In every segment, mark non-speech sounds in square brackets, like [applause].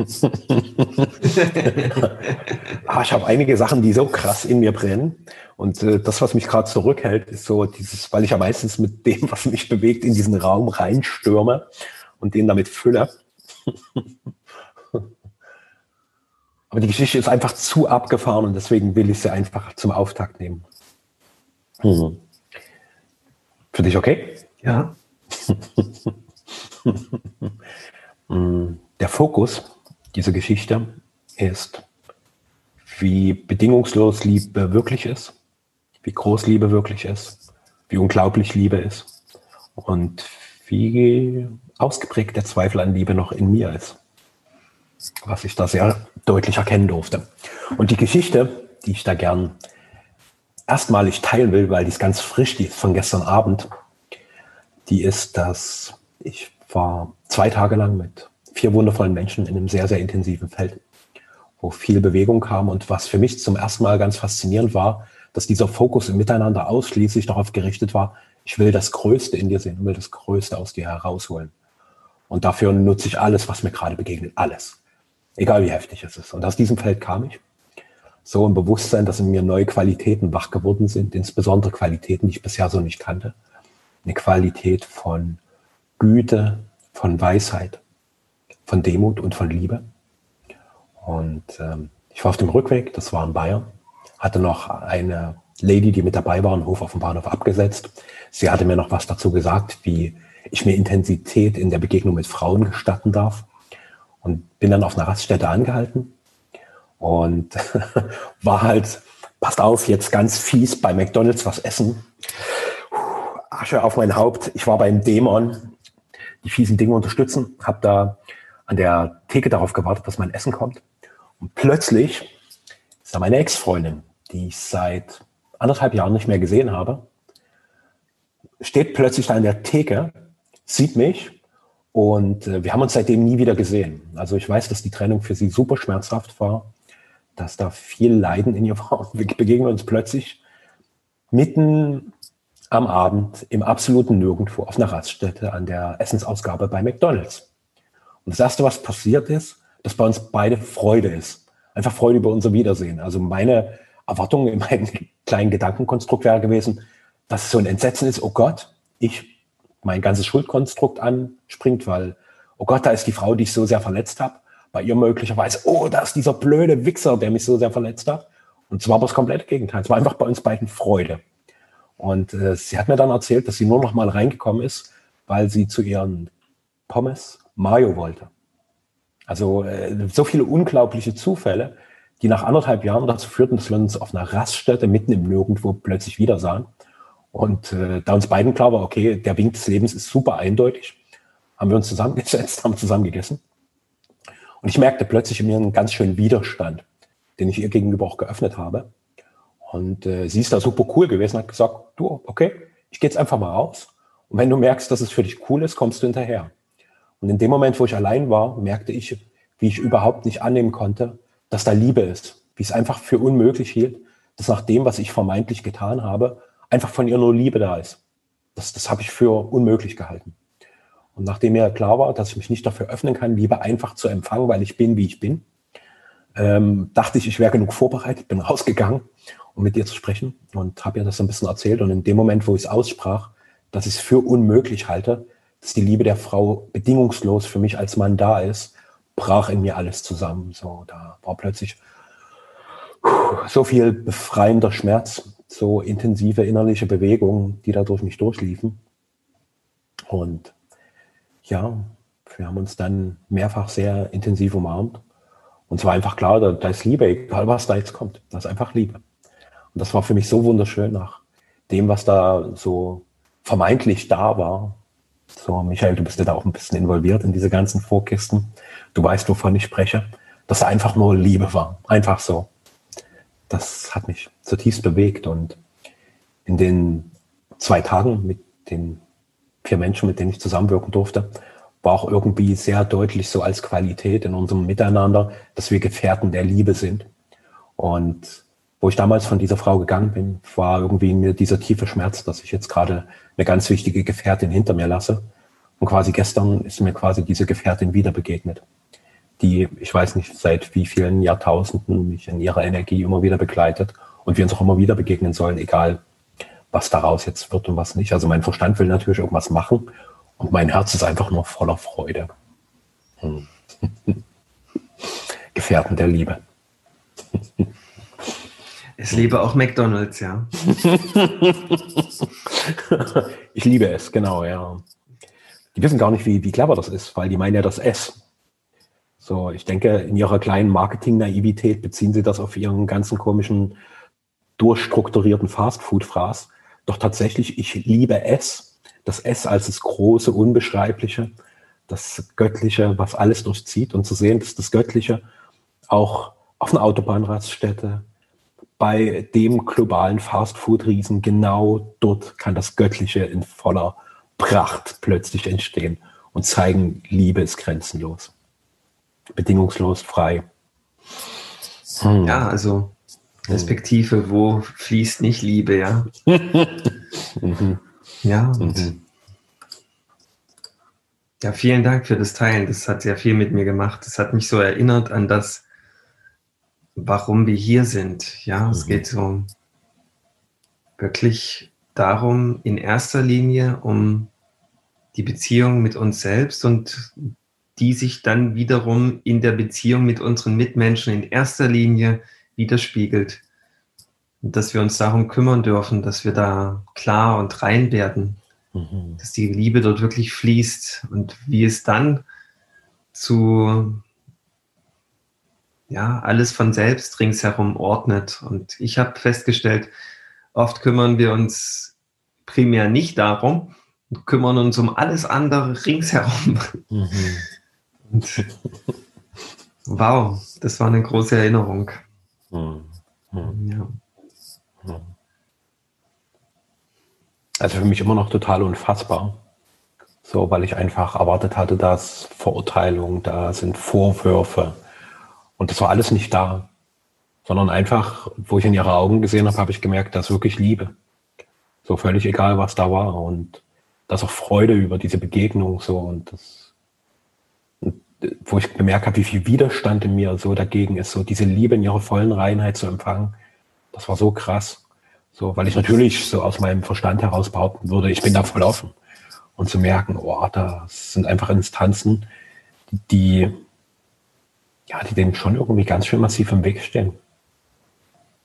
[laughs] ah, ich habe einige Sachen, die so krass in mir brennen. Und äh, das, was mich gerade zurückhält, ist so dieses, weil ich ja meistens mit dem, was mich bewegt, in diesen Raum reinstürme und den damit fülle. [laughs] Aber die Geschichte ist einfach zu abgefahren und deswegen will ich sie einfach zum Auftakt nehmen. Mhm. Für dich okay? Ja. [laughs] Mm, der Fokus dieser Geschichte ist, wie bedingungslos Liebe wirklich ist, wie groß Liebe wirklich ist, wie unglaublich Liebe ist und wie ausgeprägt der Zweifel an Liebe noch in mir ist, was ich da sehr deutlich erkennen durfte. Und die Geschichte, die ich da gern erstmalig teilen will, weil die ist ganz frisch, die ist von gestern Abend, die ist, dass ich war zwei Tage lang mit vier wundervollen Menschen in einem sehr, sehr intensiven Feld, wo viel Bewegung kam und was für mich zum ersten Mal ganz faszinierend war, dass dieser Fokus im Miteinander ausschließlich darauf gerichtet war, ich will das Größte in dir sehen und will das Größte aus dir herausholen. Und dafür nutze ich alles, was mir gerade begegnet, alles. Egal wie heftig es ist. Und aus diesem Feld kam ich. So ein Bewusstsein, dass in mir neue Qualitäten wach geworden sind, insbesondere Qualitäten, die ich bisher so nicht kannte. Eine Qualität von Güte, von Weisheit, von Demut und von Liebe. Und ähm, ich war auf dem Rückweg, das war in Bayern, hatte noch eine Lady, die mit dabei war, einen Hof auf dem Bahnhof abgesetzt. Sie hatte mir noch was dazu gesagt, wie ich mir Intensität in der Begegnung mit Frauen gestatten darf. Und bin dann auf einer Raststätte angehalten und [laughs] war halt, passt auf, jetzt ganz fies bei McDonalds was essen. Asche auf mein Haupt. Ich war beim Dämon, die fiesen Dinge unterstützen, habe da an der Theke darauf gewartet, dass mein Essen kommt. Und plötzlich ist da meine Ex-Freundin, die ich seit anderthalb Jahren nicht mehr gesehen habe, steht plötzlich da an der Theke, sieht mich und äh, wir haben uns seitdem nie wieder gesehen. Also ich weiß, dass die Trennung für sie super schmerzhaft war, dass da viel Leiden in ihr [laughs] war. Wir begegnen uns plötzlich mitten am Abend im absoluten Nirgendwo auf einer Raststätte an der Essensausgabe bei McDonald's. Und das Erste, was passiert ist, dass bei uns beide Freude ist. Einfach Freude über unser Wiedersehen. Also meine Erwartung in meinem [laughs] kleinen Gedankenkonstrukt wäre gewesen, dass es so ein Entsetzen ist, oh Gott, ich mein ganzes Schuldkonstrukt anspringt, weil, oh Gott, da ist die Frau, die ich so sehr verletzt habe. Bei ihr möglicherweise, oh, da ist dieser blöde Wichser, der mich so sehr verletzt hat. Und zwar war das komplette Gegenteil. Es war einfach bei uns beiden Freude. Und äh, sie hat mir dann erzählt, dass sie nur noch mal reingekommen ist, weil sie zu ihren Pommes Mayo wollte. Also äh, so viele unglaubliche Zufälle, die nach anderthalb Jahren dazu führten, dass wir uns auf einer Raststätte mitten im Nirgendwo plötzlich wieder sahen. Und äh, da uns beiden klar war, okay, der Wink des Lebens ist super eindeutig, haben wir uns zusammengesetzt, [laughs] haben zusammen gegessen. Und ich merkte plötzlich in mir einen ganz schönen Widerstand, den ich ihr gegenüber auch geöffnet habe. Und äh, sie ist da super cool gewesen, hat gesagt, du, okay, ich gehe jetzt einfach mal raus. Und wenn du merkst, dass es für dich cool ist, kommst du hinterher. Und in dem Moment, wo ich allein war, merkte ich, wie ich überhaupt nicht annehmen konnte, dass da Liebe ist. Wie es einfach für unmöglich hielt, dass nach dem, was ich vermeintlich getan habe, einfach von ihr nur Liebe da ist. Das, das habe ich für unmöglich gehalten. Und nachdem mir klar war, dass ich mich nicht dafür öffnen kann, Liebe einfach zu empfangen, weil ich bin, wie ich bin, ähm, dachte ich, ich wäre genug vorbereitet, bin rausgegangen, um mit ihr zu sprechen und habe ihr das ein bisschen erzählt. Und in dem Moment, wo ich es aussprach, dass ich es für unmöglich halte, dass die Liebe der Frau bedingungslos für mich als Mann da ist, brach in mir alles zusammen. So, da war plötzlich so viel befreiender Schmerz, so intensive innerliche Bewegungen, die da durch mich durchliefen. Und ja, wir haben uns dann mehrfach sehr intensiv umarmt. Und es war einfach klar, da, da ist Liebe, egal was da jetzt kommt. Da ist einfach Liebe. Und das war für mich so wunderschön nach dem, was da so vermeintlich da war. So, Michael, du bist ja da auch ein bisschen involviert in diese ganzen Vorkisten. Du weißt, wovon ich spreche. Dass da einfach nur Liebe war. Einfach so das hat mich zutiefst bewegt. Und in den zwei Tagen mit den vier Menschen, mit denen ich zusammenwirken durfte, war auch irgendwie sehr deutlich so als Qualität in unserem Miteinander, dass wir Gefährten der Liebe sind. Und wo ich damals von dieser Frau gegangen bin, war irgendwie in mir dieser tiefe Schmerz, dass ich jetzt gerade eine ganz wichtige Gefährtin hinter mir lasse. Und quasi gestern ist mir quasi diese Gefährtin wieder begegnet, die, ich weiß nicht, seit wie vielen Jahrtausenden mich in ihrer Energie immer wieder begleitet und wir uns auch immer wieder begegnen sollen, egal was daraus jetzt wird und was nicht. Also mein Verstand will natürlich irgendwas machen und mein Herz ist einfach nur voller Freude. Hm. [laughs] Gefährten der Liebe. Es liebe auch McDonalds, ja. [laughs] ich liebe es, genau, ja. Die wissen gar nicht, wie, wie clever das ist, weil die meinen ja das S. So, ich denke, in ihrer kleinen Marketing-Naivität beziehen sie das auf ihren ganzen komischen, durchstrukturierten Fastfood-Fraß. Doch tatsächlich, ich liebe es. Das S als das große, unbeschreibliche, das Göttliche, was alles durchzieht und zu sehen, dass das Göttliche auch auf einer Autobahnraststätte, bei dem globalen Fastfood-Riesen, genau dort kann das Göttliche in voller Pracht plötzlich entstehen und zeigen, Liebe ist grenzenlos. Bedingungslos, frei. Hm. Ja, also respektive, wo fließt nicht Liebe, ja? [laughs] mhm. Ja, und mhm. ja, vielen Dank für das Teilen. Das hat sehr viel mit mir gemacht. Das hat mich so erinnert an das, warum wir hier sind. Ja, mhm. es geht so wirklich darum, in erster Linie um die Beziehung mit uns selbst und die sich dann wiederum in der Beziehung mit unseren Mitmenschen in erster Linie widerspiegelt. Und dass wir uns darum kümmern dürfen, dass wir da klar und rein werden, mhm. dass die Liebe dort wirklich fließt und wie es dann zu ja, alles von selbst ringsherum ordnet. Und ich habe festgestellt, oft kümmern wir uns primär nicht darum und kümmern uns um alles andere ringsherum. Mhm. Und, wow, das war eine große Erinnerung. Mhm. Ja. Also für mich immer noch total unfassbar. So, weil ich einfach erwartet hatte, dass Verurteilung, da sind Vorwürfe, und das war alles nicht da, sondern einfach, wo ich in ihre Augen gesehen habe, habe ich gemerkt, dass wirklich Liebe. So völlig egal, was da war. Und das auch Freude über diese Begegnung so und das, und wo ich bemerkt habe, wie viel Widerstand in mir so dagegen ist, so diese Liebe in ihrer vollen Reinheit zu empfangen. Das war so krass. So, weil ich natürlich so aus meinem Verstand heraus behaupten würde, ich bin da voll offen. Und zu merken, oh, das sind einfach Instanzen, die ja, die dem schon irgendwie ganz schön massiv im Weg stehen.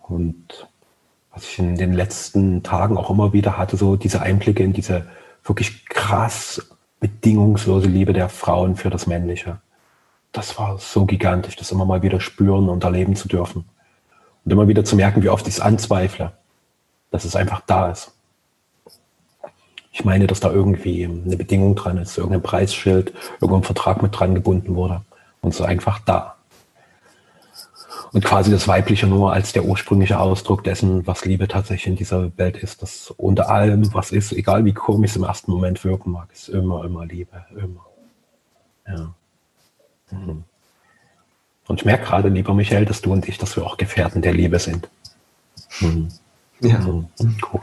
Und was ich in den letzten Tagen auch immer wieder hatte, so diese Einblicke in diese wirklich krass bedingungslose Liebe der Frauen für das Männliche. Das war so gigantisch, das immer mal wieder spüren und erleben zu dürfen. Und immer wieder zu merken, wie oft ich es anzweifle, dass es einfach da ist. Ich meine, dass da irgendwie eine Bedingung dran ist, irgendein Preisschild, irgendein Vertrag mit dran gebunden wurde. Und so einfach da und quasi das Weibliche nur als der ursprüngliche Ausdruck dessen, was Liebe tatsächlich in dieser Welt ist. Das unter allem, was ist, egal wie komisch es im ersten Moment wirken mag, ist immer, immer Liebe. Immer. Ja. Mhm. Und ich merke gerade, lieber Michael, dass du und ich, dass wir auch Gefährten der Liebe sind. Mhm. Ja. Mhm. Cool.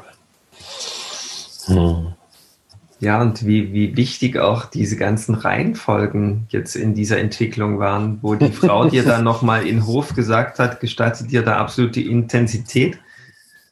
Ja, und wie, wie wichtig auch diese ganzen Reihenfolgen jetzt in dieser Entwicklung waren, wo die [laughs] Frau dir dann nochmal in Hof gesagt hat, gestaltet dir da absolute Intensität,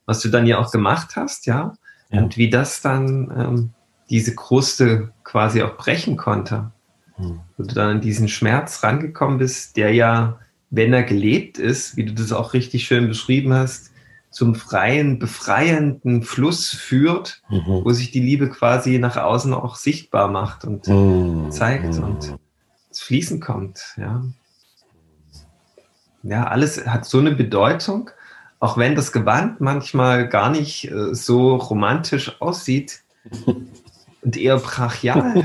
was du dann ja auch gemacht hast, ja. ja. Und wie das dann ähm, diese Kruste quasi auch brechen konnte. Hm. Wo du dann an diesen Schmerz rangekommen bist, der ja, wenn er gelebt ist, wie du das auch richtig schön beschrieben hast, zum freien, befreienden Fluss führt, mhm. wo sich die Liebe quasi nach außen auch sichtbar macht und mhm. zeigt mhm. und ins Fließen kommt. Ja. ja, alles hat so eine Bedeutung, auch wenn das Gewand manchmal gar nicht äh, so romantisch aussieht [laughs] und eher brachial. [laughs]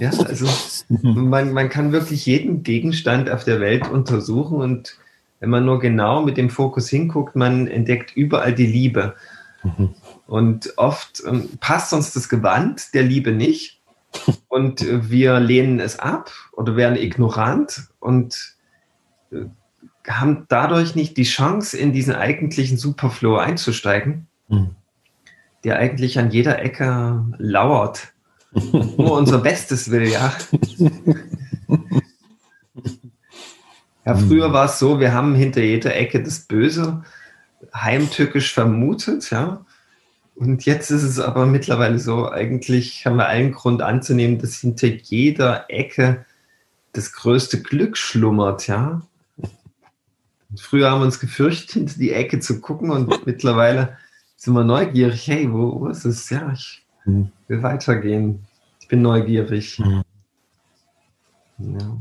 ja, also man, man kann wirklich jeden Gegenstand auf der Welt untersuchen und wenn man nur genau mit dem Fokus hinguckt, man entdeckt überall die Liebe. Mhm. Und oft ähm, passt uns das Gewand der Liebe nicht [laughs] und äh, wir lehnen es ab oder werden ignorant und äh, haben dadurch nicht die Chance, in diesen eigentlichen Superflow einzusteigen, mhm. der eigentlich an jeder Ecke lauert, nur unser [laughs] Bestes will, ja. [laughs] Ja, früher war es so, wir haben hinter jeder Ecke das Böse heimtückisch vermutet, ja. Und jetzt ist es aber mittlerweile so, eigentlich haben wir allen Grund anzunehmen, dass hinter jeder Ecke das größte Glück schlummert, ja. Früher haben wir uns gefürchtet, hinter die Ecke zu gucken und [laughs] mittlerweile sind wir neugierig. Hey, wo, wo ist es? Ja, ich hm. will weitergehen. Ich bin neugierig. Mhm. Ja.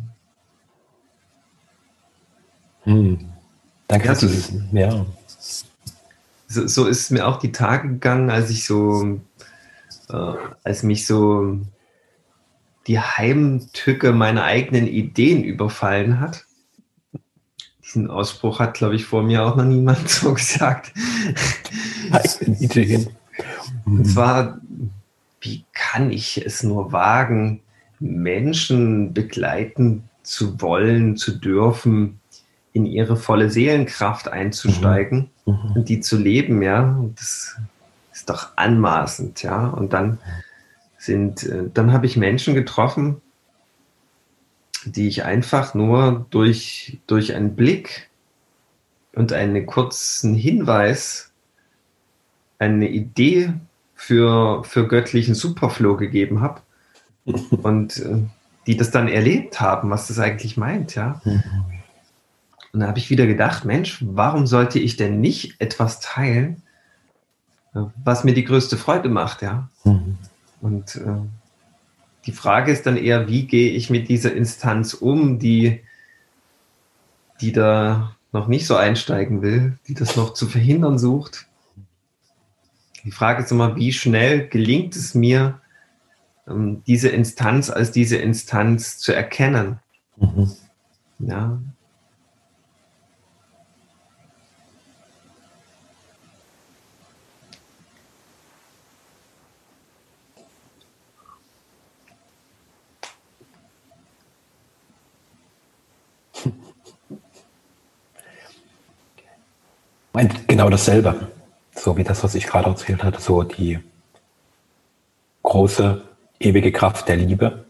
Hm. Danke ja, so, ja. So, so, ist mir auch die Tage gegangen, als ich so, äh, als mich so die Heimtücke meiner eigenen Ideen überfallen hat. Diesen Ausspruch hat, glaube ich, vor mir auch noch niemand [laughs] so gesagt. Ideen. [laughs] Und zwar, wie kann ich es nur wagen, Menschen begleiten zu wollen, zu dürfen, in ihre volle Seelenkraft einzusteigen mhm. mhm. und die zu leben, ja. Und das ist doch anmaßend, ja. Und dann sind, äh, dann habe ich Menschen getroffen, die ich einfach nur durch, durch einen Blick und einen kurzen Hinweis, eine Idee für, für göttlichen Superflow gegeben habe [laughs] und äh, die das dann erlebt haben, was das eigentlich meint, ja. Mhm. Und da habe ich wieder gedacht, Mensch, warum sollte ich denn nicht etwas teilen, äh, was mir die größte Freude macht, ja? Mhm. Und äh, die Frage ist dann eher, wie gehe ich mit dieser Instanz um, die, die da noch nicht so einsteigen will, die das noch zu verhindern sucht. Die Frage ist immer, wie schnell gelingt es mir, ähm, diese Instanz als diese Instanz zu erkennen. Mhm. Ja, Genau dasselbe. So wie das, was ich gerade erzählt hatte, so die große, ewige Kraft der Liebe.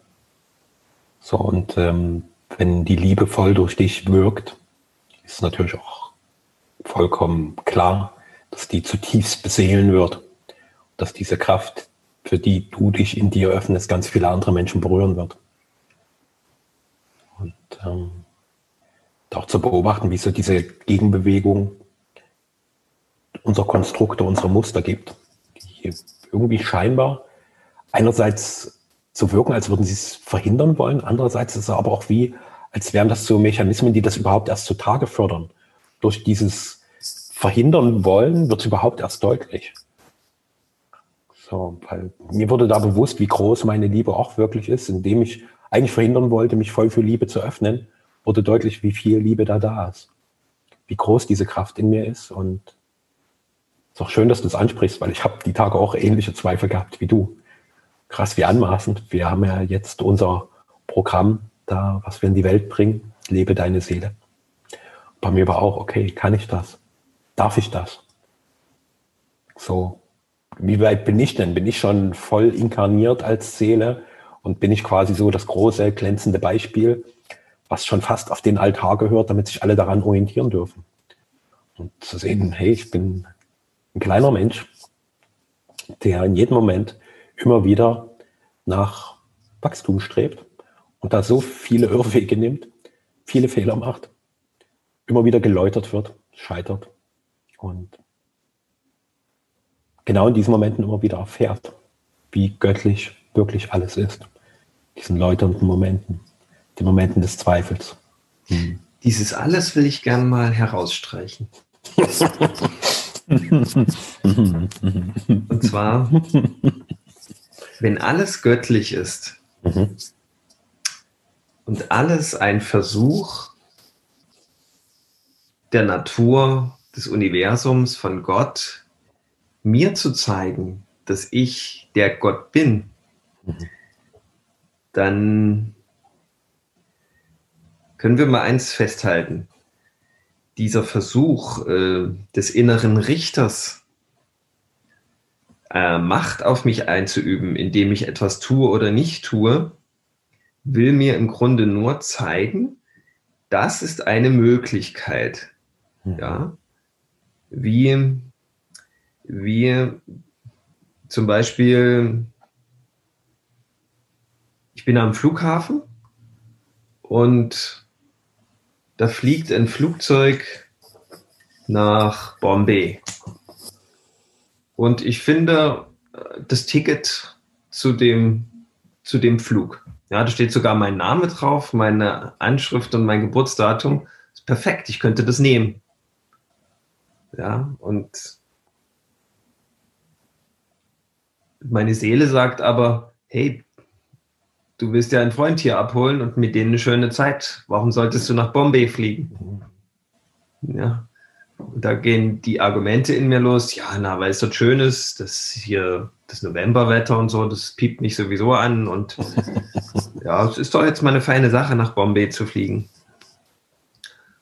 So, und ähm, wenn die Liebe voll durch dich wirkt, ist natürlich auch vollkommen klar, dass die zutiefst beseelen wird. Dass diese Kraft, für die du dich in dir öffnest, ganz viele andere Menschen berühren wird. Und ähm, auch zu beobachten, wie so diese Gegenbewegung unser Konstrukte, unsere Muster gibt, die irgendwie scheinbar einerseits so wirken, als würden sie es verhindern wollen, andererseits ist es aber auch wie, als wären das so Mechanismen, die das überhaupt erst zutage fördern. Durch dieses Verhindern wollen wird es überhaupt erst deutlich. So, weil mir wurde da bewusst, wie groß meine Liebe auch wirklich ist, indem ich eigentlich verhindern wollte, mich voll für Liebe zu öffnen, wurde deutlich, wie viel Liebe da da ist. Wie groß diese Kraft in mir ist und ist auch schön, dass du das ansprichst, weil ich habe die Tage auch ähnliche Zweifel gehabt wie du. Krass, wie anmaßend. Wir haben ja jetzt unser Programm da, was wir in die Welt bringen. Lebe deine Seele. Bei mir war auch, okay, kann ich das? Darf ich das? So, wie weit bin ich denn? Bin ich schon voll inkarniert als Seele und bin ich quasi so das große, glänzende Beispiel, was schon fast auf den Altar gehört, damit sich alle daran orientieren dürfen? Und zu sehen, hey, ich bin ein kleiner Mensch, der in jedem Moment immer wieder nach Wachstum strebt und da so viele Irrwege nimmt, viele Fehler macht, immer wieder geläutert wird, scheitert und genau in diesen Momenten immer wieder erfährt, wie göttlich wirklich alles ist. Diesen läuternden Momenten, den Momenten des Zweifels. Hm. Dieses alles will ich gern mal herausstreichen. [laughs] Und zwar, wenn alles göttlich ist mhm. und alles ein Versuch der Natur, des Universums, von Gott, mir zu zeigen, dass ich der Gott bin, mhm. dann können wir mal eins festhalten dieser Versuch äh, des inneren Richters äh, Macht auf mich einzuüben, indem ich etwas tue oder nicht tue, will mir im Grunde nur zeigen, das ist eine Möglichkeit, mhm. ja, wie, wie zum Beispiel, ich bin am Flughafen und da fliegt ein Flugzeug nach Bombay. Und ich finde das Ticket zu dem, zu dem Flug. Ja, da steht sogar mein Name drauf, meine Anschrift und mein Geburtsdatum. ist perfekt, ich könnte das nehmen. Ja, und meine Seele sagt aber, hey, du willst ja einen Freund hier abholen und mit denen eine schöne Zeit. Warum solltest du nach Bombay fliegen? Ja. Und da gehen die Argumente in mir los. Ja, na, weil es dort schön ist, das hier, das Novemberwetter und so, das piept mich sowieso an. Und [laughs] ja, es ist doch jetzt mal eine feine Sache, nach Bombay zu fliegen.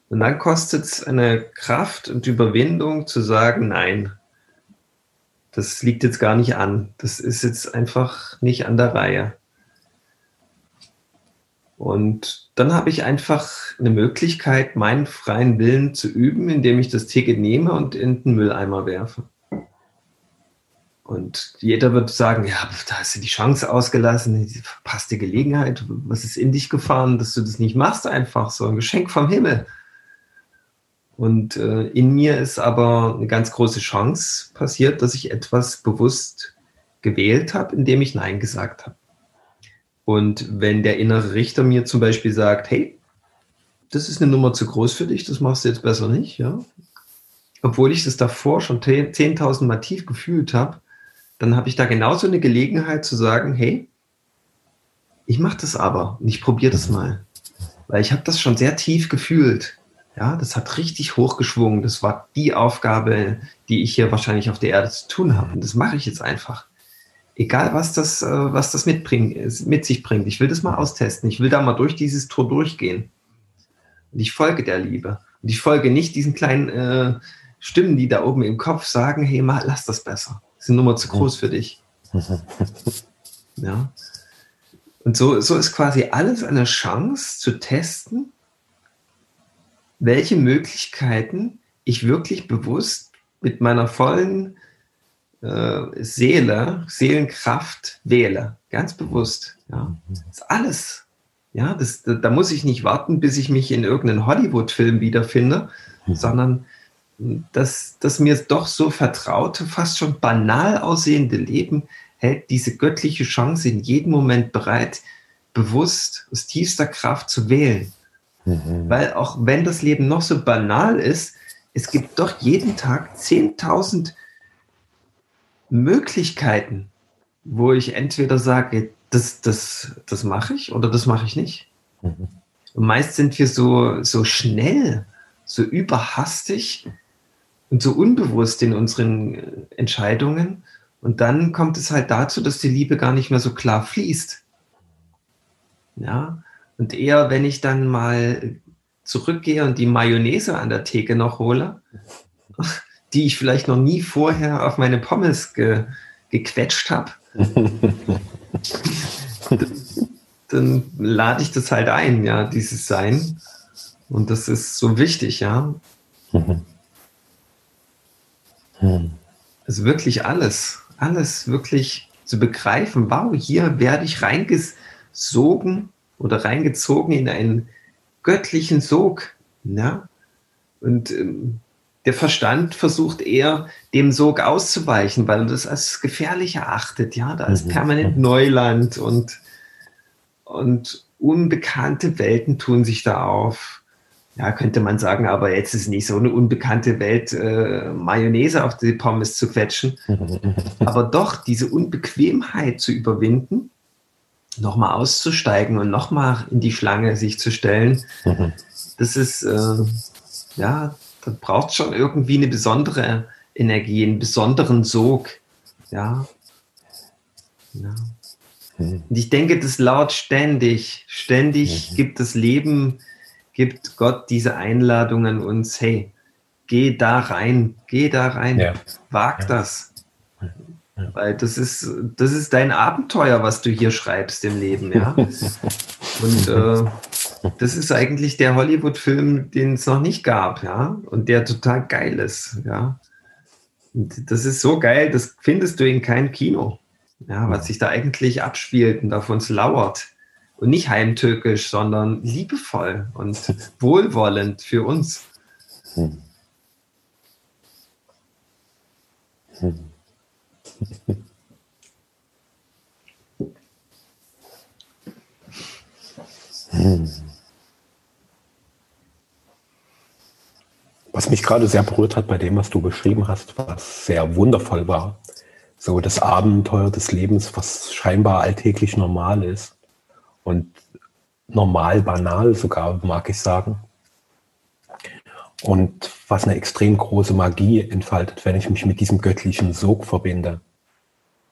Und dann kostet es eine Kraft und Überwindung zu sagen, nein, das liegt jetzt gar nicht an. Das ist jetzt einfach nicht an der Reihe. Und dann habe ich einfach eine Möglichkeit, meinen freien Willen zu üben, indem ich das Ticket nehme und in den Mülleimer werfe. Und jeder wird sagen, ja, da hast du die Chance ausgelassen, die verpasste Gelegenheit. Was ist in dich gefahren, dass du das nicht machst einfach? So ein Geschenk vom Himmel. Und äh, in mir ist aber eine ganz große Chance passiert, dass ich etwas bewusst gewählt habe, indem ich Nein gesagt habe. Und wenn der innere Richter mir zum Beispiel sagt, hey, das ist eine Nummer zu groß für dich, das machst du jetzt besser nicht, ja. Obwohl ich das davor schon 10.000 Mal tief gefühlt habe, dann habe ich da genauso eine Gelegenheit zu sagen, hey, ich mache das aber und ich probiere das mal. Weil ich habe das schon sehr tief gefühlt. Ja, das hat richtig hochgeschwungen. Das war die Aufgabe, die ich hier wahrscheinlich auf der Erde zu tun habe. Und das mache ich jetzt einfach egal was das, äh, was das mitbringt, mit sich bringt. Ich will das mal austesten. Ich will da mal durch dieses Tor durchgehen. Und ich folge der Liebe. Und ich folge nicht diesen kleinen äh, Stimmen, die da oben im Kopf sagen, hey, mal, lass das besser. Das ist eine Nummer zu groß für dich. ja. Und so, so ist quasi alles eine Chance zu testen, welche Möglichkeiten ich wirklich bewusst mit meiner vollen äh, Seele, Seelenkraft wähle. Ganz bewusst. Ja. Das ist alles. Ja, das, da, da muss ich nicht warten, bis ich mich in irgendeinem Hollywood-Film wiederfinde, mhm. sondern das, das mir doch so vertraute, fast schon banal aussehende Leben hält diese göttliche Chance in jedem Moment bereit, bewusst aus tiefster Kraft zu wählen. Mhm. Weil auch wenn das Leben noch so banal ist, es gibt doch jeden Tag 10.000 Möglichkeiten, wo ich entweder sage, das, das, das mache ich oder das mache ich nicht. Mhm. Und meist sind wir so, so schnell, so überhastig und so unbewusst in unseren Entscheidungen. Und dann kommt es halt dazu, dass die Liebe gar nicht mehr so klar fließt. Ja, und eher, wenn ich dann mal zurückgehe und die Mayonnaise an der Theke noch hole, die ich vielleicht noch nie vorher auf meine Pommes ge, gequetscht habe, [laughs] dann lade ich das halt ein, ja, dieses Sein. Und das ist so wichtig, ja. Also wirklich alles, alles wirklich zu begreifen. Wow, hier werde ich reingesogen oder reingezogen in einen göttlichen Sog. Ja? Und ähm, der Verstand versucht eher, dem Sog auszuweichen, weil er das als gefährlich erachtet. Ja, da ist mhm. permanent Neuland und, und unbekannte Welten tun sich da auf. Ja, könnte man sagen, aber jetzt ist nicht so eine unbekannte Welt, äh, Mayonnaise auf die Pommes zu quetschen. [laughs] aber doch diese Unbequemheit zu überwinden, nochmal auszusteigen und nochmal in die Schlange sich zu stellen, mhm. das ist, äh, ja, da braucht schon irgendwie eine besondere Energie, einen besonderen Sog. Ja. ja. Und ich denke, das laut ständig, ständig mhm. gibt das Leben, gibt Gott diese Einladung an uns, hey, geh da rein, geh da rein, ja. wag ja. das. Ja. Weil das ist, das ist dein Abenteuer, was du hier schreibst im Leben, ja. [laughs] Und äh, das ist eigentlich der Hollywood-Film, den es noch nicht gab, ja, und der total geil ist, ja. Und das ist so geil, das findest du in keinem Kino, ja, was sich da eigentlich abspielt und auf uns lauert. Und nicht heimtückisch, sondern liebevoll und [laughs] wohlwollend für uns. Hm. Hm. Was mich gerade sehr berührt hat bei dem, was du beschrieben hast, was sehr wundervoll war, so das Abenteuer des Lebens, was scheinbar alltäglich normal ist und normal banal sogar, mag ich sagen. Und was eine extrem große Magie entfaltet, wenn ich mich mit diesem göttlichen Sog verbinde.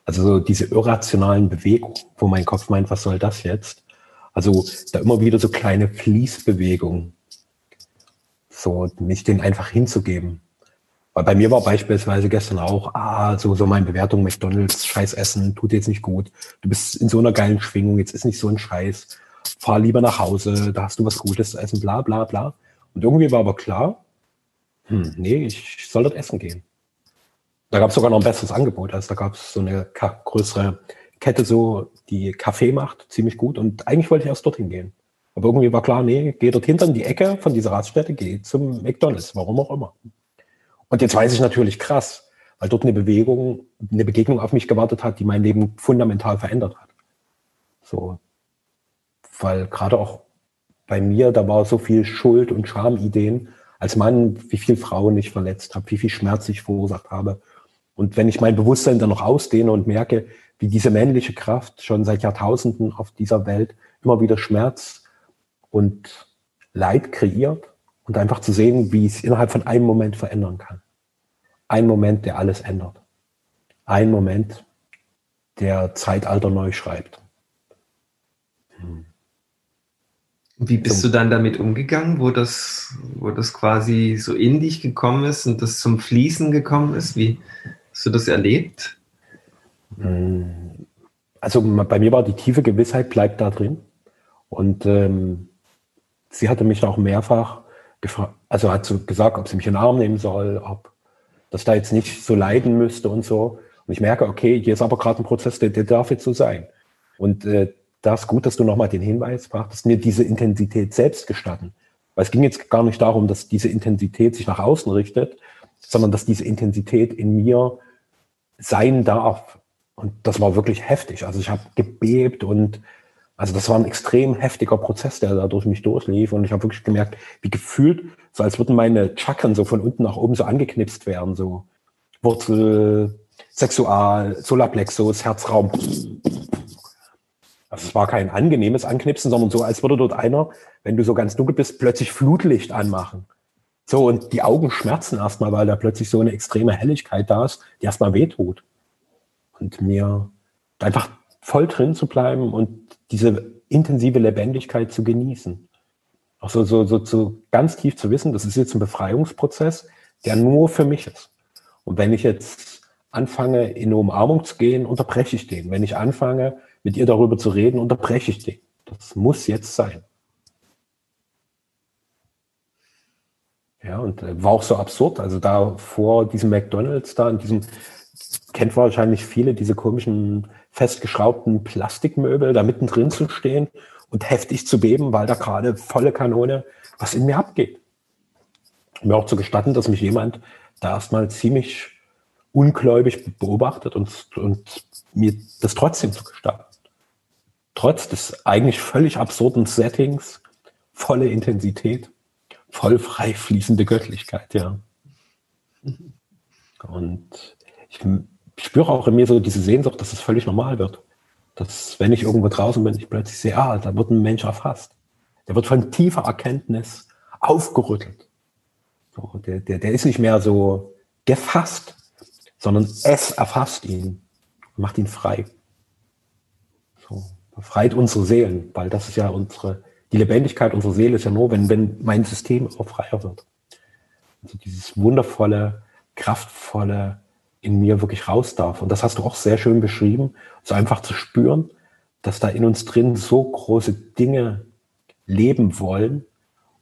Also so diese irrationalen Bewegungen, wo mein Kopf meint, was soll das jetzt? Also da immer wieder so kleine Fließbewegungen. So, mich den einfach hinzugeben. Weil bei mir war beispielsweise gestern auch, ah, so, so meine Bewertung McDonalds, Scheiß essen, tut jetzt nicht gut. Du bist in so einer geilen Schwingung, jetzt ist nicht so ein Scheiß. Fahr lieber nach Hause, da hast du was Gutes zu essen, bla, bla, bla. Und irgendwie war aber klar, hm, nee, ich soll dort essen gehen. Da gab es sogar noch ein besseres Angebot. Also da gab es so eine größere Kette, so die Kaffee macht, ziemlich gut. Und eigentlich wollte ich erst dorthin gehen. Aber irgendwie war klar, nee, geh dort hinter in die Ecke von dieser Raststätte, geh zum McDonalds, warum auch immer. Und jetzt weiß ich natürlich krass, weil dort eine Bewegung, eine Begegnung auf mich gewartet hat, die mein Leben fundamental verändert hat. So, weil gerade auch bei mir, da war so viel Schuld und Schamideen als Mann, wie viel Frauen ich verletzt habe, wie viel Schmerz ich verursacht habe, und wenn ich mein Bewusstsein dann noch ausdehne und merke, wie diese männliche Kraft schon seit Jahrtausenden auf dieser Welt immer wieder Schmerz und Leid kreiert und einfach zu sehen, wie es innerhalb von einem Moment verändern kann. Ein Moment, der alles ändert. Ein Moment, der Zeitalter neu schreibt. Hm. Wie bist du dann damit umgegangen, wo das, wo das quasi so in dich gekommen ist und das zum Fließen gekommen ist? Wie, Hast du das erlebt? Also bei mir war die tiefe Gewissheit, bleibt da drin. Und ähm, sie hatte mich auch mehrfach gefragt, also hat so gesagt, ob sie mich in den Arm nehmen soll, ob das da jetzt nicht so leiden müsste und so. Und ich merke, okay, hier ist aber gerade ein Prozess, der, der darf jetzt so sein. Und äh, da ist gut, dass du nochmal den Hinweis brachtest, mir diese Intensität selbst gestatten. Weil es ging jetzt gar nicht darum, dass diese Intensität sich nach außen richtet, sondern dass diese Intensität in mir sein darf. Und das war wirklich heftig. Also ich habe gebebt und also das war ein extrem heftiger Prozess, der da durch mich durchlief. Und ich habe wirklich gemerkt, wie gefühlt, so als würden meine Chakren so von unten nach oben so angeknipst werden. So Wurzel, Sexual, Solarplexus, Herzraum. Also es war kein angenehmes Anknipsen, sondern so, als würde dort einer, wenn du so ganz dunkel bist, plötzlich Flutlicht anmachen. So, und die Augen schmerzen erstmal, weil da plötzlich so eine extreme Helligkeit da ist, die erstmal wehtut. Und mir einfach voll drin zu bleiben und diese intensive Lebendigkeit zu genießen. Auch so, so, so zu, ganz tief zu wissen, das ist jetzt ein Befreiungsprozess, der nur für mich ist. Und wenn ich jetzt anfange, in eine Umarmung zu gehen, unterbreche ich den. Wenn ich anfange, mit ihr darüber zu reden, unterbreche ich den. Das muss jetzt sein. Ja, und äh, war auch so absurd. Also da vor diesem McDonalds, da in diesem, kennt wahrscheinlich viele, diese komischen festgeschraubten Plastikmöbel da mittendrin zu stehen und heftig zu beben, weil da gerade volle Kanone was in mir abgeht. Mir auch zu gestatten, dass mich jemand da erstmal ziemlich ungläubig beobachtet und, und mir das trotzdem zu gestatten. Trotz des eigentlich völlig absurden Settings, volle Intensität voll frei fließende Göttlichkeit, ja. Und ich spüre auch in mir so diese Sehnsucht, dass es völlig normal wird. Dass, wenn ich irgendwo draußen bin, ich plötzlich sehe, ah, da wird ein Mensch erfasst. Der wird von tiefer Erkenntnis aufgerüttelt. So, der, der, der ist nicht mehr so gefasst, sondern es erfasst ihn macht ihn frei. Befreit unsere Seelen, weil das ist ja unsere die Lebendigkeit unserer Seele ist ja nur, wenn, wenn mein System auch freier wird. Also dieses wundervolle, kraftvolle in mir wirklich raus darf. Und das hast du auch sehr schön beschrieben, so einfach zu spüren, dass da in uns drin so große Dinge leben wollen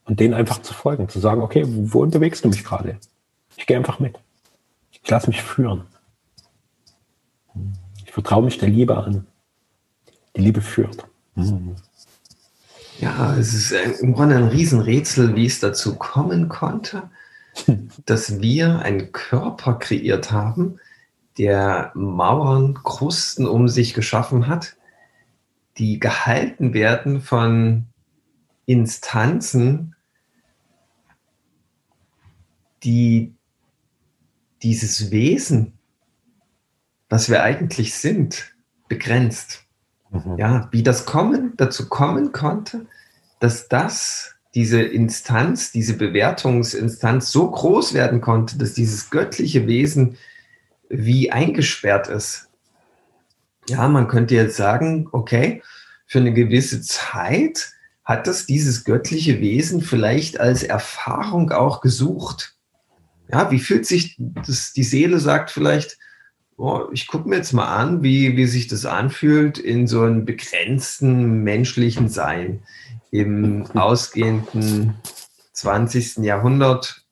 und denen einfach zu folgen, zu sagen, okay, wohin bewegst du mich gerade? Ich gehe einfach mit. Ich lasse mich führen. Ich vertraue mich der Liebe an. Die Liebe führt. Ja, es ist im Grunde ein Riesenrätsel, wie es dazu kommen konnte, [laughs] dass wir einen Körper kreiert haben, der Mauern, Krusten um sich geschaffen hat, die gehalten werden von Instanzen, die dieses Wesen, was wir eigentlich sind, begrenzt. Mhm. Ja, wie das kommen, dazu kommen konnte, dass das, diese Instanz, diese Bewertungsinstanz so groß werden konnte, dass dieses göttliche Wesen wie eingesperrt ist. Ja, man könnte jetzt sagen, okay, für eine gewisse Zeit hat das dieses göttliche Wesen vielleicht als Erfahrung auch gesucht. Ja, wie fühlt sich das, die Seele sagt vielleicht, oh, ich gucke mir jetzt mal an, wie, wie sich das anfühlt in so einem begrenzten menschlichen Sein im [laughs] ausgehenden 20. Jahrhundert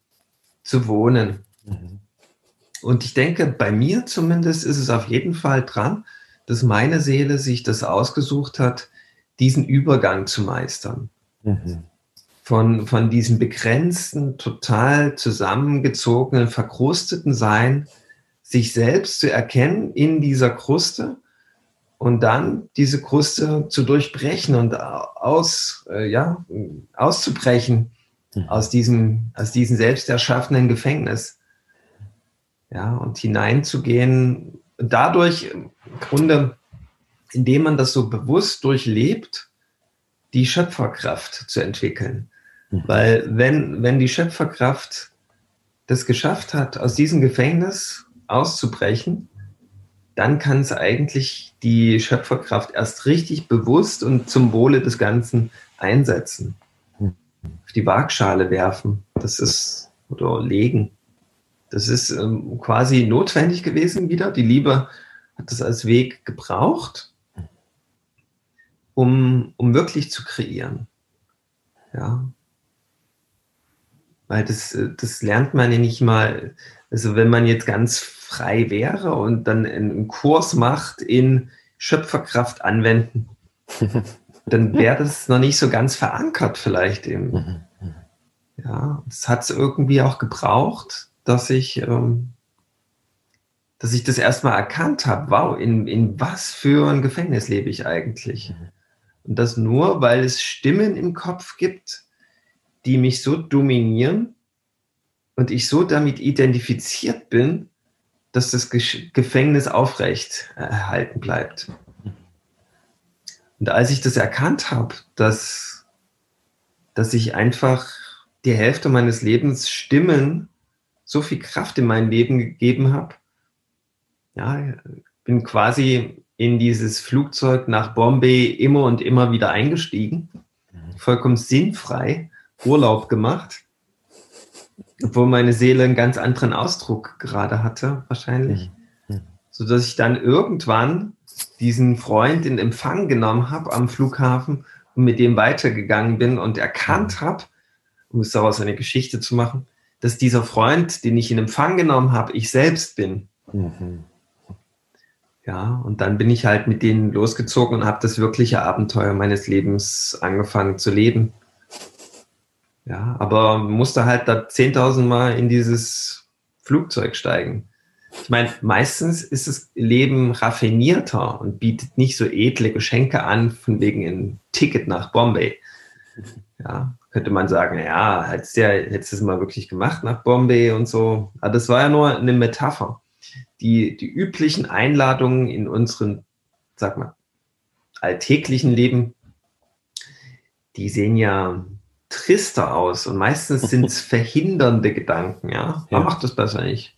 zu wohnen. Mhm. Und ich denke, bei mir zumindest ist es auf jeden Fall dran, dass meine Seele sich das ausgesucht hat, diesen Übergang zu meistern. Mhm. Von, von diesem begrenzten, total zusammengezogenen, verkrusteten Sein, sich selbst zu erkennen in dieser Kruste und dann diese Kruste zu durchbrechen und aus, äh, ja, auszubrechen mhm. aus diesem, aus diesem selbst erschaffenen Gefängnis ja, und hineinzugehen, dadurch im Grunde, indem man das so bewusst durchlebt, die Schöpferkraft zu entwickeln. Mhm. Weil wenn, wenn die Schöpferkraft das geschafft hat, aus diesem Gefängnis auszubrechen, dann kann es eigentlich die Schöpferkraft erst richtig bewusst und zum Wohle des Ganzen einsetzen. Auf die Waagschale werfen. Das ist, oder legen. Das ist ähm, quasi notwendig gewesen wieder. Die Liebe hat das als Weg gebraucht, um, um wirklich zu kreieren. Ja. Weil das, äh, das lernt man ja nicht mal. Also wenn man jetzt ganz frei wäre und dann einen Kurs macht in Schöpferkraft anwenden, [laughs] dann wäre das noch nicht so ganz verankert vielleicht eben. Mhm, mhm. Ja, das hat es irgendwie auch gebraucht, dass ich, ähm, dass ich das erstmal erkannt habe, wow, in, in was für ein Gefängnis lebe ich eigentlich? Mhm. Und das nur, weil es Stimmen im Kopf gibt, die mich so dominieren und ich so damit identifiziert bin, dass das Gefängnis aufrecht erhalten bleibt. Und als ich das erkannt habe, dass, dass ich einfach die Hälfte meines Lebens Stimmen so viel Kraft in mein Leben gegeben habe. Ja, bin quasi in dieses Flugzeug nach Bombay immer und immer wieder eingestiegen. Mhm. Vollkommen sinnfrei Urlaub gemacht. Obwohl meine Seele einen ganz anderen Ausdruck gerade hatte, wahrscheinlich. Mhm. So dass ich dann irgendwann diesen Freund in Empfang genommen habe am Flughafen und mit dem weitergegangen bin und erkannt habe, um es daraus eine Geschichte zu machen, dass dieser Freund, den ich in Empfang genommen habe, ich selbst bin. Mhm. Ja, und dann bin ich halt mit denen losgezogen und habe das wirkliche Abenteuer meines Lebens angefangen zu leben. Ja, aber musste halt da 10.000 Mal in dieses Flugzeug steigen. Ich meine, meistens ist das Leben raffinierter und bietet nicht so edle Geschenke an, von wegen ein Ticket nach Bombay. Ja, könnte man sagen, ja, hättest du ja, es mal wirklich gemacht nach Bombay und so. Aber das war ja nur eine Metapher. Die, die üblichen Einladungen in unserem, sag mal, alltäglichen Leben, die sehen ja trister aus und meistens [laughs] sind es verhindernde Gedanken, ja. ja. Mach das besser nicht.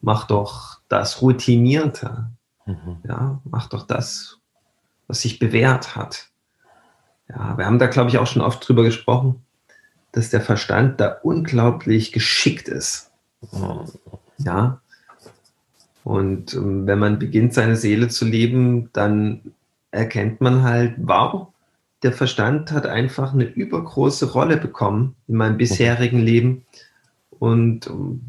Mach doch das Routinierte. Mhm. Ja, mach doch das, was sich bewährt hat. Ja, wir haben da, glaube ich, auch schon oft drüber gesprochen dass der Verstand da unglaublich geschickt ist. Ja. Und ähm, wenn man beginnt, seine Seele zu leben, dann erkennt man halt, wow, der Verstand hat einfach eine übergroße Rolle bekommen in meinem bisherigen Leben. Und ähm,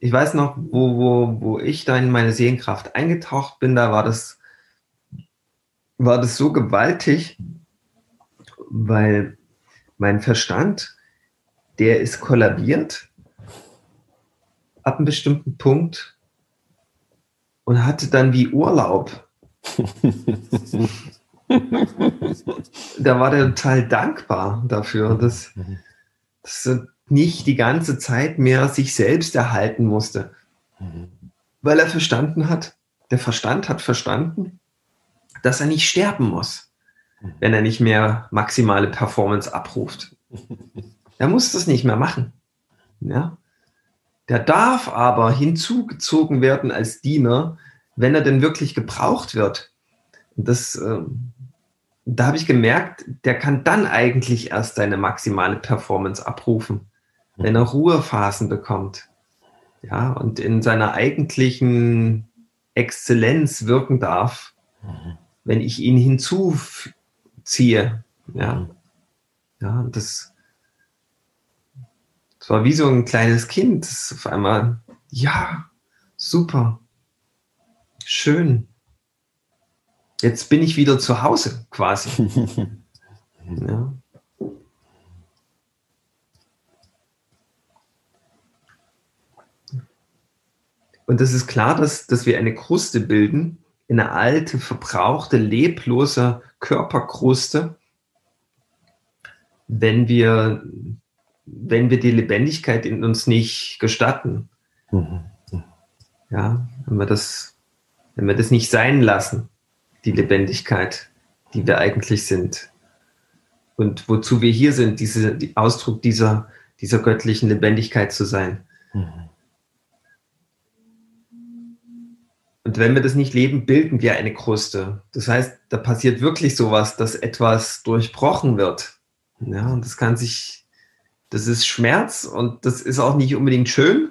ich weiß noch, wo, wo, wo ich da in meine Seelenkraft eingetaucht bin, da war das, war das so gewaltig, weil mein Verstand, der ist kollabiert ab einem bestimmten Punkt und hatte dann wie Urlaub. [laughs] [laughs] da war der total dankbar dafür, dass, dass er nicht die ganze Zeit mehr sich selbst erhalten musste. Weil er verstanden hat, der Verstand hat verstanden, dass er nicht sterben muss, wenn er nicht mehr maximale Performance abruft. Er muss das nicht mehr machen. Ja? Der darf aber hinzugezogen werden als Diener, wenn er denn wirklich gebraucht wird. Das, äh, da habe ich gemerkt, der kann dann eigentlich erst seine maximale Performance abrufen, wenn er Ruhephasen bekommt. Ja, und in seiner eigentlichen Exzellenz wirken darf, wenn ich ihn hinzuziehe. Ja, ja das, es war wie so ein kleines Kind, das auf einmal, ja, super, schön. Jetzt bin ich wieder zu Hause quasi. [laughs] ja. Und das ist klar, dass, dass wir eine Kruste bilden, eine alte, verbrauchte, leblose Körperkruste, wenn wir wenn wir die Lebendigkeit in uns nicht gestatten. Mhm. Ja, wenn wir das, wenn wir das nicht sein lassen, die Lebendigkeit, die wir eigentlich sind. Und wozu wir hier sind, diese, die Ausdruck dieser, dieser göttlichen Lebendigkeit zu sein. Mhm. Und wenn wir das nicht leben, bilden wir eine Kruste. Das heißt, da passiert wirklich sowas, dass etwas durchbrochen wird. Ja, und das kann sich das ist Schmerz und das ist auch nicht unbedingt schön,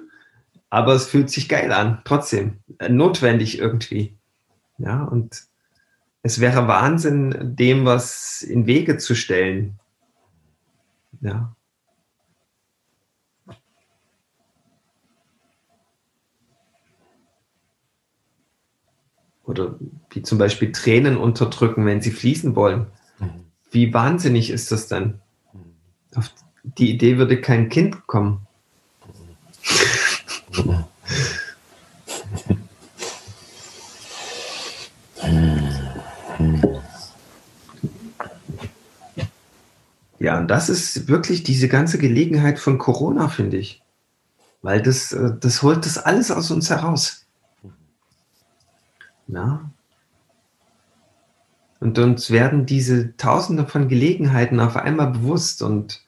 aber es fühlt sich geil an, trotzdem. Äh, notwendig irgendwie. Ja, und es wäre Wahnsinn, dem was in Wege zu stellen. Ja. Oder wie zum Beispiel Tränen unterdrücken, wenn sie fließen wollen. Mhm. Wie wahnsinnig ist das dann? Auf die Idee würde kein Kind kommen. Ja, und das ist wirklich diese ganze Gelegenheit von Corona, finde ich. Weil das, äh, das holt das alles aus uns heraus. Ja. Und uns werden diese Tausende von Gelegenheiten auf einmal bewusst und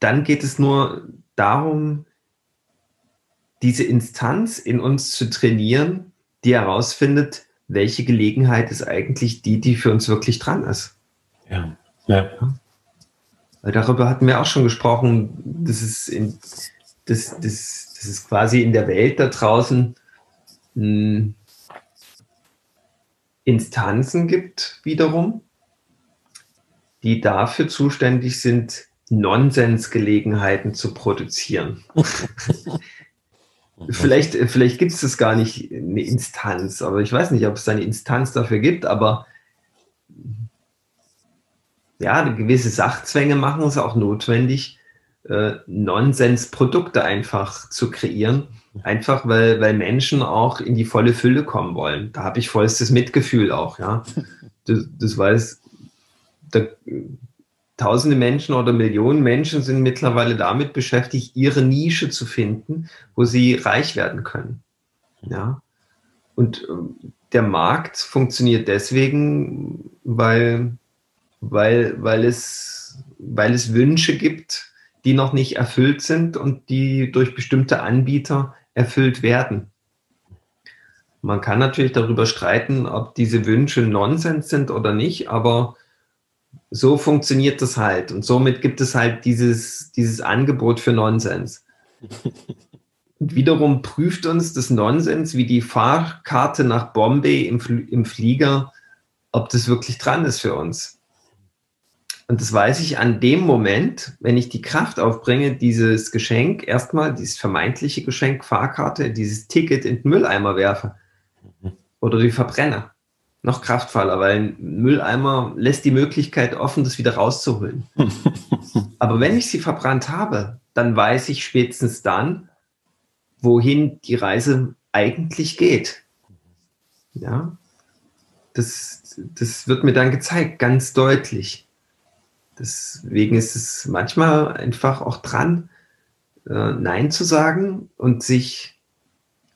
dann geht es nur darum, diese Instanz in uns zu trainieren, die herausfindet, welche Gelegenheit ist eigentlich die, die für uns wirklich dran ist. Ja. ja. Weil darüber hatten wir auch schon gesprochen, dass es, in, dass, dass, dass es quasi in der Welt da draußen hm, Instanzen gibt, wiederum, die dafür zuständig sind, Nonsensgelegenheiten zu produzieren. [laughs] vielleicht vielleicht gibt es das gar nicht eine Instanz, aber ich weiß nicht, ob es eine Instanz dafür gibt, aber ja, gewisse Sachzwänge machen es auch notwendig, äh, Nonsensprodukte einfach zu kreieren. Einfach weil, weil Menschen auch in die volle Fülle kommen wollen. Da habe ich vollstes Mitgefühl auch, ja. [laughs] Das, das weiß, da tausende Menschen oder Millionen Menschen sind mittlerweile damit beschäftigt, ihre Nische zu finden, wo sie reich werden können. Ja. Und äh, der Markt funktioniert deswegen, weil, weil, weil, es, weil es Wünsche gibt, die noch nicht erfüllt sind und die durch bestimmte Anbieter erfüllt werden. Man kann natürlich darüber streiten, ob diese Wünsche Nonsens sind oder nicht, aber so funktioniert das halt. Und somit gibt es halt dieses, dieses Angebot für Nonsens. [laughs] Und wiederum prüft uns das Nonsens wie die Fahrkarte nach Bombay im, Fl im Flieger, ob das wirklich dran ist für uns. Und das weiß ich an dem Moment, wenn ich die Kraft aufbringe, dieses Geschenk, erstmal dieses vermeintliche Geschenk, Fahrkarte, dieses Ticket in den Mülleimer werfe oder die verbrenne. Noch kraftvoller, weil ein Mülleimer lässt die Möglichkeit offen, das wieder rauszuholen. [laughs] Aber wenn ich sie verbrannt habe, dann weiß ich spätestens dann, wohin die Reise eigentlich geht. Ja, das, das wird mir dann gezeigt, ganz deutlich. Deswegen ist es manchmal einfach auch dran, äh, Nein zu sagen und sich,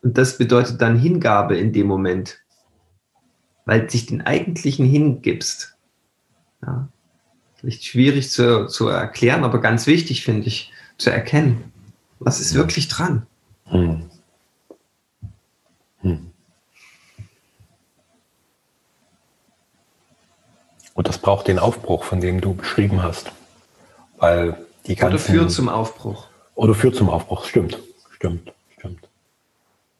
und das bedeutet dann Hingabe in dem Moment, weil sich den eigentlichen hingibst. Ja. Vielleicht schwierig zu, zu erklären, aber ganz wichtig finde ich, zu erkennen, was ist wirklich dran. Hm. Hm. Und das braucht den Aufbruch, von dem du beschrieben hast. Weil die ganzen, Oder führt zum Aufbruch. Oder führt zum Aufbruch, stimmt. Stimmt, stimmt.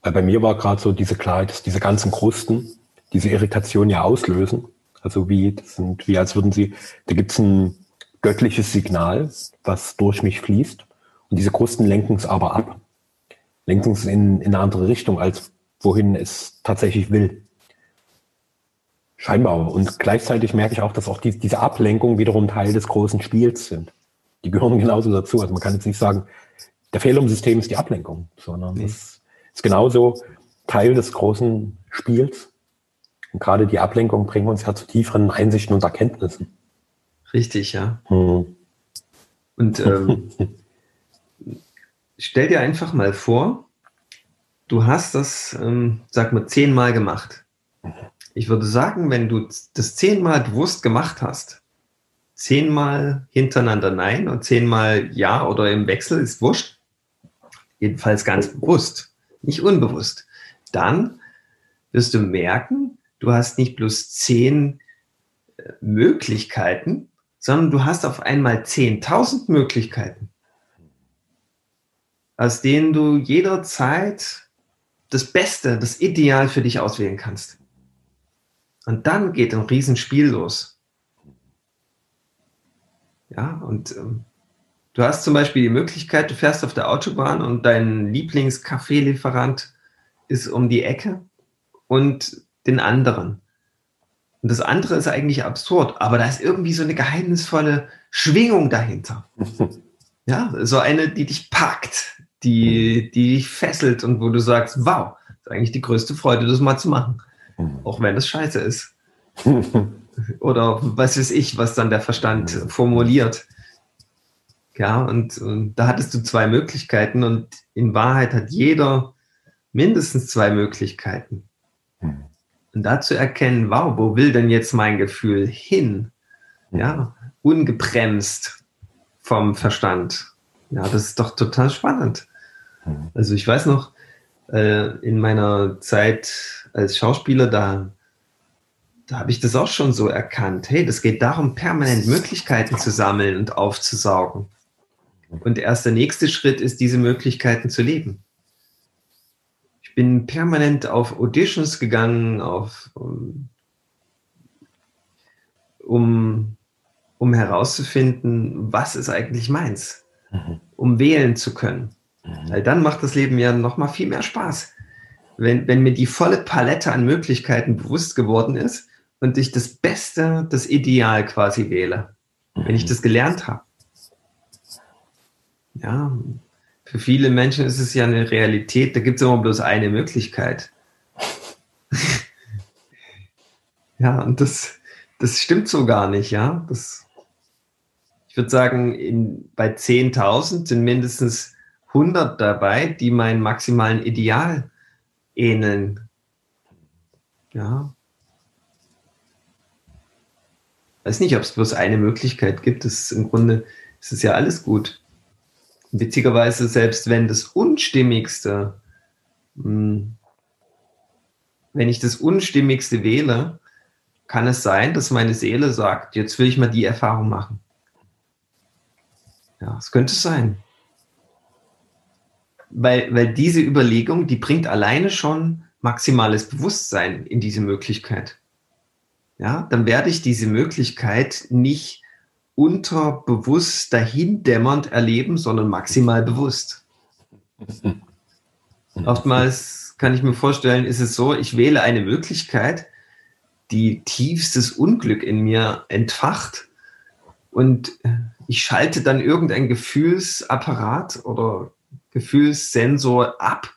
Weil bei mir war gerade so diese Klarheit, dass diese ganzen Krusten diese Irritation ja auslösen. Also wie, das sind, wie als würden sie, da gibt es ein göttliches Signal, was durch mich fließt. Und diese Krusten lenken es aber ab. Lenken es in, in eine andere Richtung, als wohin es tatsächlich will. Scheinbar. Und gleichzeitig merke ich auch, dass auch die, diese Ablenkungen wiederum Teil des großen Spiels sind. Die gehören [laughs] genauso dazu. Also man kann jetzt nicht sagen, der Fehler im System ist die Ablenkung, sondern nee. das ist genauso Teil des großen Spiels. Und gerade die Ablenkung bringen uns ja zu tieferen Einsichten und Erkenntnissen. Richtig, ja. Hm. Und [laughs] ähm, stell dir einfach mal vor, du hast das, ähm, sag mal, zehnmal gemacht. Ich würde sagen, wenn du das zehnmal bewusst gemacht hast, zehnmal hintereinander Nein und zehnmal Ja oder im Wechsel ist wurscht, jedenfalls ganz bewusst, nicht unbewusst, dann wirst du merken, du hast nicht bloß zehn äh, Möglichkeiten, sondern du hast auf einmal 10.000 Möglichkeiten, aus denen du jederzeit das Beste, das Ideal für dich auswählen kannst. Und dann geht ein Riesenspiel los. Ja, und ähm, du hast zum Beispiel die Möglichkeit, du fährst auf der Autobahn und dein Lieblingskaffeelieferant ist um die Ecke und den anderen. Und das andere ist eigentlich absurd, aber da ist irgendwie so eine geheimnisvolle Schwingung dahinter. [laughs] ja, so eine, die dich packt, die, die dich fesselt und wo du sagst, wow, das ist eigentlich die größte Freude, das mal zu machen. Mhm. Auch wenn es scheiße ist. [laughs] Oder was weiß ich, was dann der Verstand formuliert. Ja, und, und da hattest du zwei Möglichkeiten und in Wahrheit hat jeder mindestens zwei Möglichkeiten. Mhm. Und da zu erkennen, wow, wo will denn jetzt mein Gefühl hin? Mhm. Ja, ungebremst vom Verstand. Ja, das ist doch total spannend. Also ich weiß noch, äh, in meiner Zeit als Schauspieler, da, da habe ich das auch schon so erkannt. Hey, das geht darum, permanent Möglichkeiten zu sammeln und aufzusaugen. Und erst der nächste Schritt ist, diese Möglichkeiten zu leben. Ich bin permanent auf Auditions gegangen, auf, um, um, um herauszufinden, was ist eigentlich meins, mhm. um wählen zu können. Mhm. Weil dann macht das Leben ja noch mal viel mehr Spaß. Wenn, wenn mir die volle Palette an Möglichkeiten bewusst geworden ist und ich das Beste, das Ideal quasi wähle. Wenn ich mhm. das gelernt habe. Ja, für viele Menschen ist es ja eine Realität, da gibt es immer bloß eine Möglichkeit. [laughs] ja, und das, das stimmt so gar nicht, ja. Das, ich würde sagen, in, bei 10.000 sind mindestens 100 dabei, die meinem maximalen Ideal ähneln. Ja. Weiß nicht, ob es bloß eine Möglichkeit gibt. Ist Im Grunde ist es ja alles gut. Witzigerweise, selbst wenn das Unstimmigste, hm, wenn ich das Unstimmigste wähle, kann es sein, dass meine Seele sagt, jetzt will ich mal die Erfahrung machen. Ja, es könnte sein weil, weil diese Überlegung, die bringt alleine schon maximales Bewusstsein in diese Möglichkeit. Ja, dann werde ich diese Möglichkeit nicht unterbewusst dämmernd erleben, sondern maximal bewusst. [laughs] Oftmals kann ich mir vorstellen, ist es so, ich wähle eine Möglichkeit, die tiefstes Unglück in mir entfacht und ich schalte dann irgendein Gefühlsapparat oder Gefühlssensor ab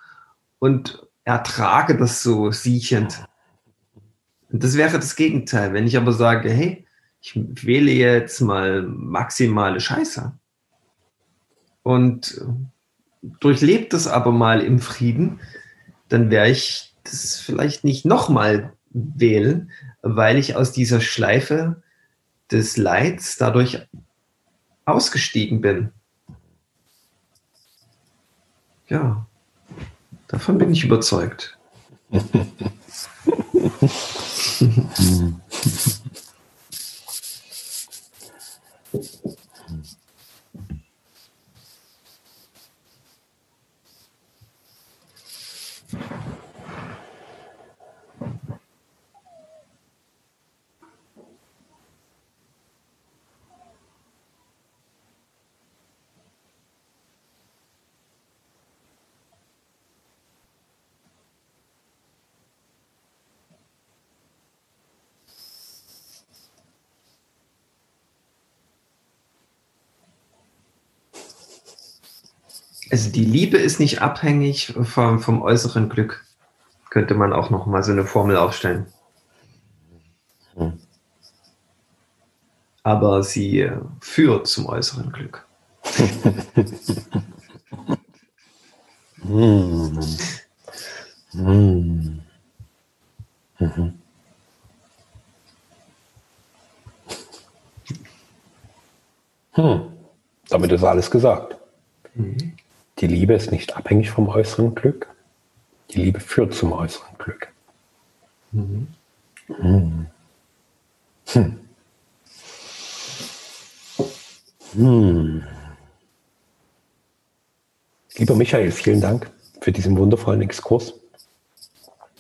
und ertrage das so siechend. Und das wäre das Gegenteil. Wenn ich aber sage, hey, ich wähle jetzt mal maximale Scheiße und durchlebt das aber mal im Frieden, dann werde ich das vielleicht nicht nochmal wählen, weil ich aus dieser Schleife des Leids dadurch ausgestiegen bin. Ja, davon bin ich überzeugt. [laughs] [laughs] Also die Liebe ist nicht abhängig vom, vom äußeren Glück. Könnte man auch noch mal so eine Formel aufstellen. Hm. Aber sie äh, führt zum äußeren Glück. hm. Hm. Mhm. Hm. Damit ist alles gesagt. Mhm. Die Liebe ist nicht abhängig vom äußeren Glück. Die Liebe führt zum äußeren Glück. Mhm. Hm. Hm. Hm. Lieber Michael, vielen Dank für diesen wundervollen Exkurs.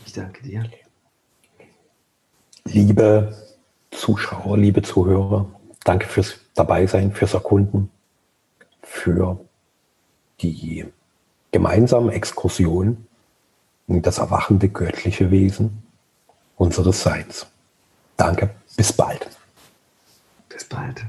Ich danke dir. Liebe Zuschauer, liebe Zuhörer, danke fürs Dabeisein, fürs Erkunden, für die gemeinsame Exkursion in das erwachende göttliche Wesen unseres Seins. Danke, bis bald. Bis bald.